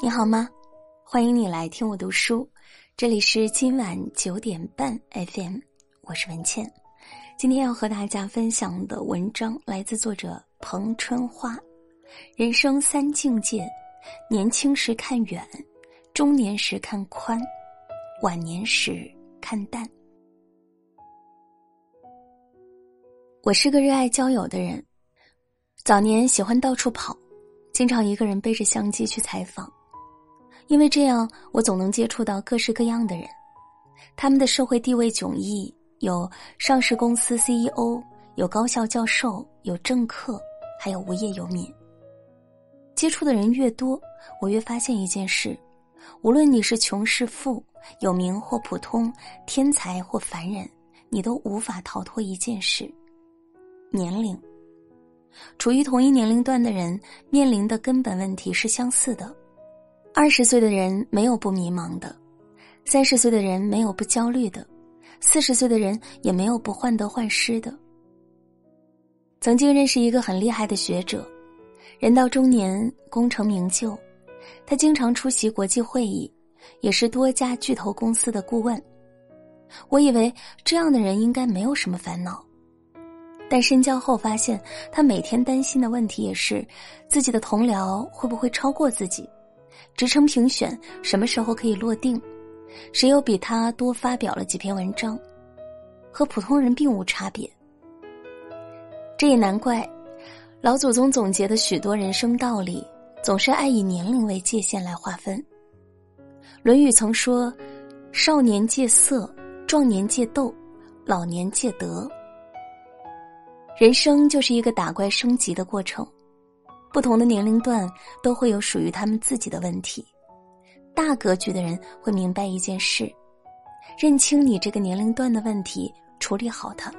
你好吗？欢迎你来听我读书，这里是今晚九点半 FM，我是文倩。今天要和大家分享的文章来自作者彭春花。人生三境界：年轻时看远，中年时看宽，晚年时看淡。我是个热爱交友的人，早年喜欢到处跑，经常一个人背着相机去采访。因为这样，我总能接触到各式各样的人，他们的社会地位迥异，有上市公司 CEO，有高校教授，有政客，还有无业游民。接触的人越多，我越发现一件事：无论你是穷是富，有名或普通，天才或凡人，你都无法逃脱一件事——年龄。处于同一年龄段的人面临的根本问题是相似的。二十岁的人没有不迷茫的，三十岁的人没有不焦虑的，四十岁的人也没有不患得患失的。曾经认识一个很厉害的学者，人到中年功成名就，他经常出席国际会议，也是多家巨头公司的顾问。我以为这样的人应该没有什么烦恼，但深交后发现，他每天担心的问题也是自己的同僚会不会超过自己。职称评选什么时候可以落定？谁又比他多发表了几篇文章？和普通人并无差别。这也难怪，老祖宗总结的许多人生道理，总是爱以年龄为界限来划分。《论语》曾说：“少年戒色，壮年戒斗，老年戒德。”人生就是一个打怪升级的过程。不同的年龄段都会有属于他们自己的问题。大格局的人会明白一件事：认清你这个年龄段的问题，处理好它，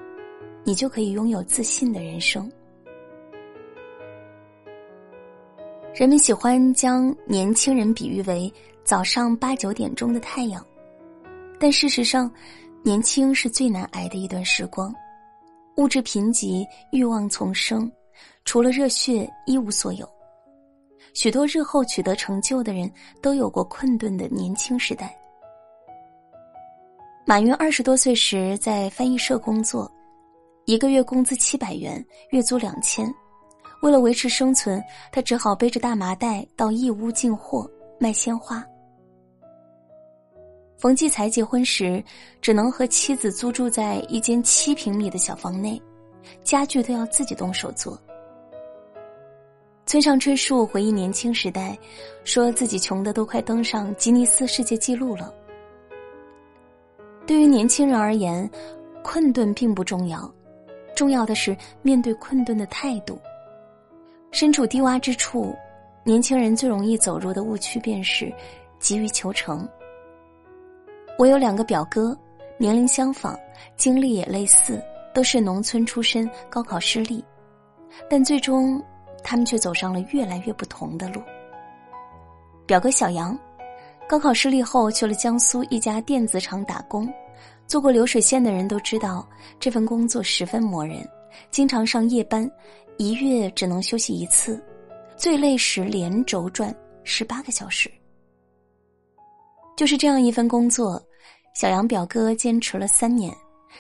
你就可以拥有自信的人生。人们喜欢将年轻人比喻为早上八九点钟的太阳，但事实上，年轻是最难挨的一段时光。物质贫瘠，欲望丛生。除了热血，一无所有。许多日后取得成就的人都有过困顿的年轻时代。马云二十多岁时在翻译社工作，一个月工资七百元，月租两千。为了维持生存，他只好背着大麻袋到义乌进货卖鲜花。冯骥才结婚时，只能和妻子租住在一间七平米的小房内，家具都要自己动手做。村上春树回忆年轻时代，说自己穷的都快登上吉尼斯世界纪录了。对于年轻人而言，困顿并不重要，重要的是面对困顿的态度。身处低洼之处，年轻人最容易走入的误区便是急于求成。我有两个表哥，年龄相仿，经历也类似，都是农村出身，高考失利，但最终。他们却走上了越来越不同的路。表哥小杨，高考失利后去了江苏一家电子厂打工，做过流水线的人都知道，这份工作十分磨人，经常上夜班，一月只能休息一次，最累时连轴转十八个小时。就是这样一份工作，小杨表哥坚持了三年，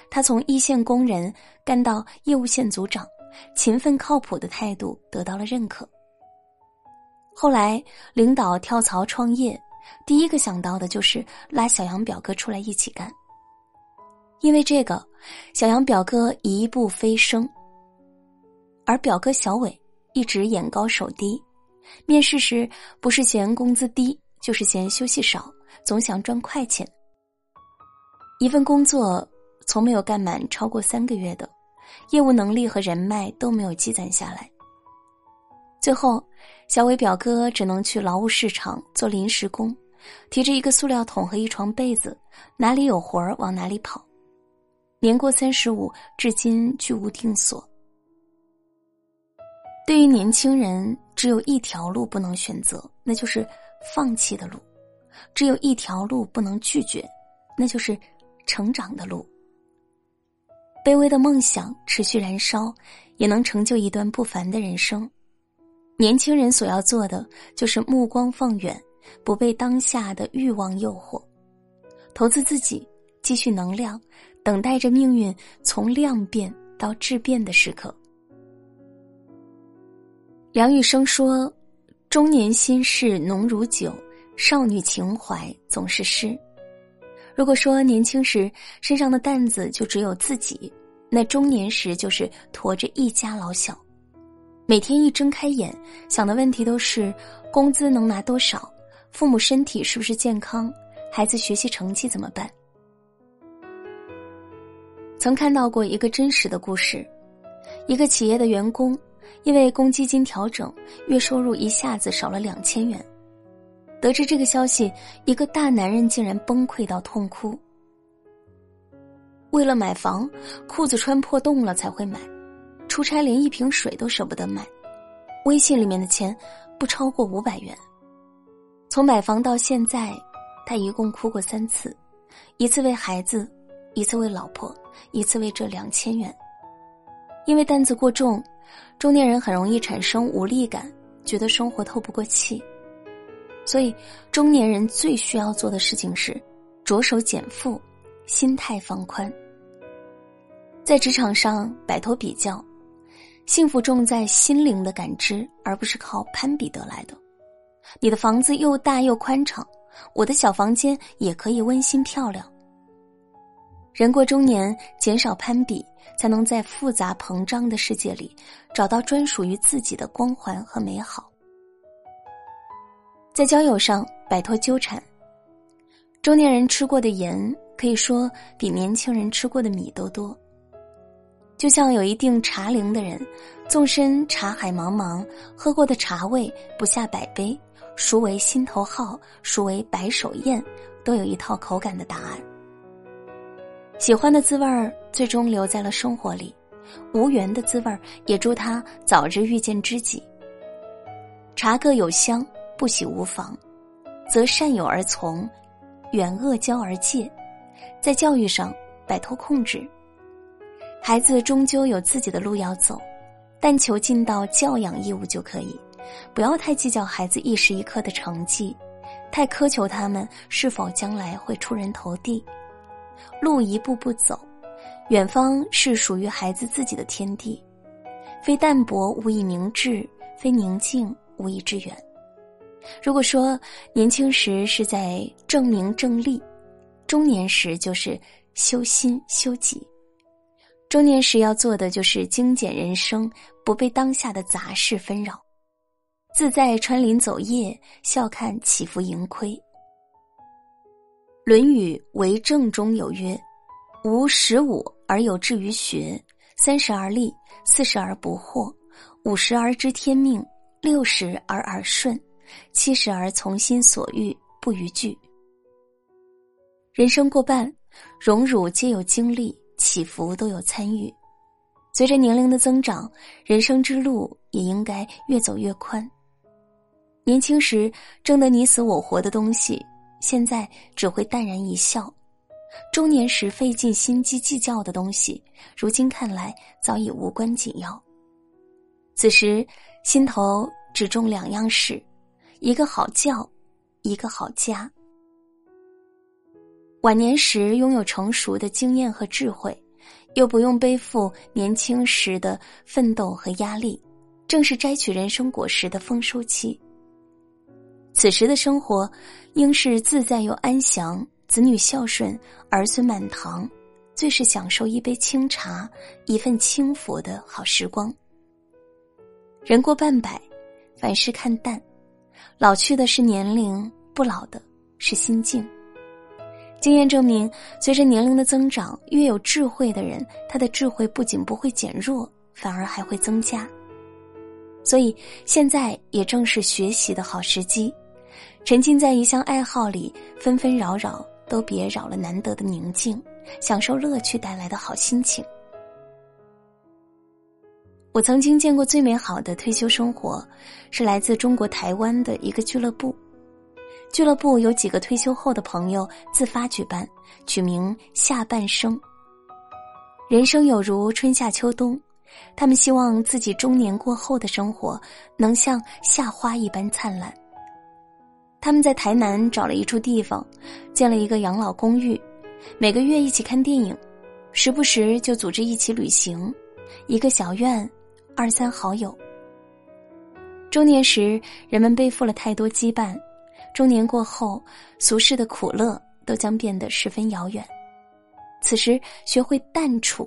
他从一线工人干到业务线组长。勤奋靠谱的态度得到了认可。后来领导跳槽创业，第一个想到的就是拉小杨表哥出来一起干。因为这个，小杨表哥一步飞升，而表哥小伟一直眼高手低，面试时不是嫌工资低，就是嫌休息少，总想赚快钱。一份工作从没有干满超过三个月的。业务能力和人脉都没有积攒下来，最后，小伟表哥只能去劳务市场做临时工，提着一个塑料桶和一床被子，哪里有活儿往哪里跑。年过三十五，至今居无定所。对于年轻人，只有一条路不能选择，那就是放弃的路；只有一条路不能拒绝，那就是成长的路。卑微的梦想持续燃烧，也能成就一段不凡的人生。年轻人所要做的，就是目光放远，不被当下的欲望诱惑，投资自己，积蓄能量，等待着命运从量变到质变的时刻。梁羽生说：“中年心事浓如酒，少女情怀总是诗。”如果说年轻时身上的担子就只有自己，那中年时就是驮着一家老小。每天一睁开眼，想的问题都是工资能拿多少，父母身体是不是健康，孩子学习成绩怎么办？曾看到过一个真实的故事，一个企业的员工因为公积金调整，月收入一下子少了两千元。得知这个消息，一个大男人竟然崩溃到痛哭。为了买房，裤子穿破洞了才会买。出差连一瓶水都舍不得买，微信里面的钱不超过五百元。从买房到现在，他一共哭过三次，一次为孩子，一次为老婆，一次为这两千元。因为担子过重，中年人很容易产生无力感，觉得生活透不过气。所以，中年人最需要做的事情是着手减负，心态放宽。在职场上摆脱比较。幸福重在心灵的感知，而不是靠攀比得来的。你的房子又大又宽敞，我的小房间也可以温馨漂亮。人过中年，减少攀比，才能在复杂膨胀的世界里找到专属于自己的光环和美好。在交友上摆脱纠缠，中年人吃过的盐，可以说比年轻人吃过的米都多。就像有一定茶龄的人，纵身茶海茫茫，喝过的茶味不下百杯，孰为心头好，孰为白首宴，都有一套口感的答案。喜欢的滋味儿最终留在了生活里，无缘的滋味儿也祝他早日遇见知己。茶各有香，不喜无妨，则善有而从，远恶交而戒，在教育上摆脱控制。孩子终究有自己的路要走，但求尽到教养义务就可以，不要太计较孩子一时一刻的成绩，太苛求他们是否将来会出人头地。路一步步走，远方是属于孩子自己的天地，非淡泊无以明志，非宁静无以致远。如果说年轻时是在证明正立，中年时就是修心修己。中年时要做的就是精简人生，不被当下的杂事纷扰，自在穿林走叶，笑看起伏盈亏。《论语为政》中有曰：“吾十五而有志于学，三十而立，四十而不惑，五十而知天命，六十而耳顺，七十而从心所欲，不逾矩。”人生过半，荣辱皆有经历。起伏都有参与，随着年龄的增长，人生之路也应该越走越宽。年轻时争得你死我活的东西，现在只会淡然一笑；中年时费尽心机计较的东西，如今看来早已无关紧要。此时心头只重两样事：一个好觉，一个好家。晚年时拥有成熟的经验和智慧，又不用背负年轻时的奋斗和压力，正是摘取人生果实的丰收期。此时的生活，应是自在又安详，子女孝顺，儿孙满堂，最是享受一杯清茶，一份清福的好时光。人过半百，凡事看淡，老去的是年龄，不老的是心境。经验证明，随着年龄的增长，越有智慧的人，他的智慧不仅不会减弱，反而还会增加。所以，现在也正是学习的好时机，沉浸在一项爱好里，纷纷扰扰都别扰了难得的宁静，享受乐趣带来的好心情。我曾经见过最美好的退休生活，是来自中国台湾的一个俱乐部。俱乐部有几个退休后的朋友自发举办，取名“下半生”。人生有如春夏秋冬，他们希望自己中年过后的生活能像夏花一般灿烂。他们在台南找了一处地方，建了一个养老公寓，每个月一起看电影，时不时就组织一起旅行，一个小院，二三好友。中年时，人们背负了太多羁绊，中年过后，俗世的苦乐都将变得十分遥远。此时，学会淡处，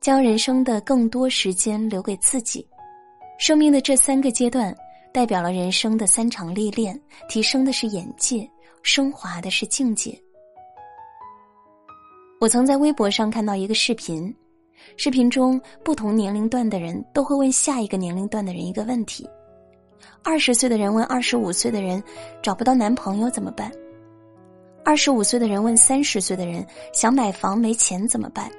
将人生的更多时间留给自己。生命的这三个阶段。代表了人生的三场历练，提升的是眼界，升华的是境界。我曾在微博上看到一个视频，视频中不同年龄段的人都会问下一个年龄段的人一个问题：二十岁的人问二十五岁的人找不到男朋友怎么办？二十五岁的人问三十岁的人想买房没钱怎么办？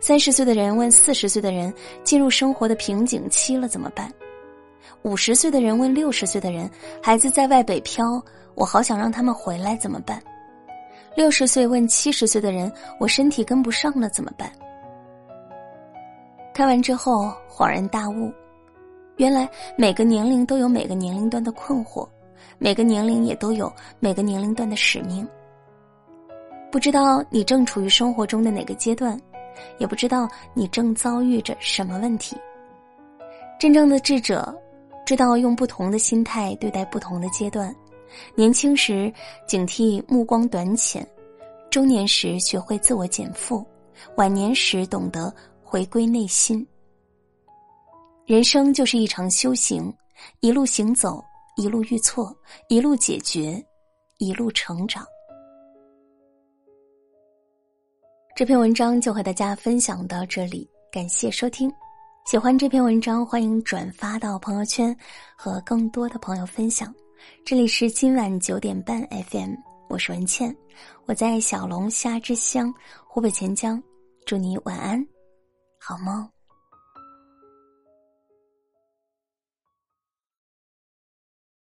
三十岁的人问四十岁的人进入生活的瓶颈期了怎么办？五十岁的人问六十岁的人：“孩子在外北漂，我好想让他们回来，怎么办？”六十岁问七十岁的人：“我身体跟不上了，怎么办？”看完之后恍然大悟，原来每个年龄都有每个年龄段的困惑，每个年龄也都有每个年龄段的使命。不知道你正处于生活中的哪个阶段，也不知道你正遭遇着什么问题。真正的智者。知道用不同的心态对待不同的阶段，年轻时警惕目光短浅，中年时学会自我减负，晚年时懂得回归内心。人生就是一场修行，一路行走，一路遇错，一路解决，一路成长。这篇文章就和大家分享到这里，感谢收听。喜欢这篇文章，欢迎转发到朋友圈，和更多的朋友分享。这里是今晚九点半 FM，我是文倩，我在小龙虾之乡湖北潜江，祝你晚安，好梦。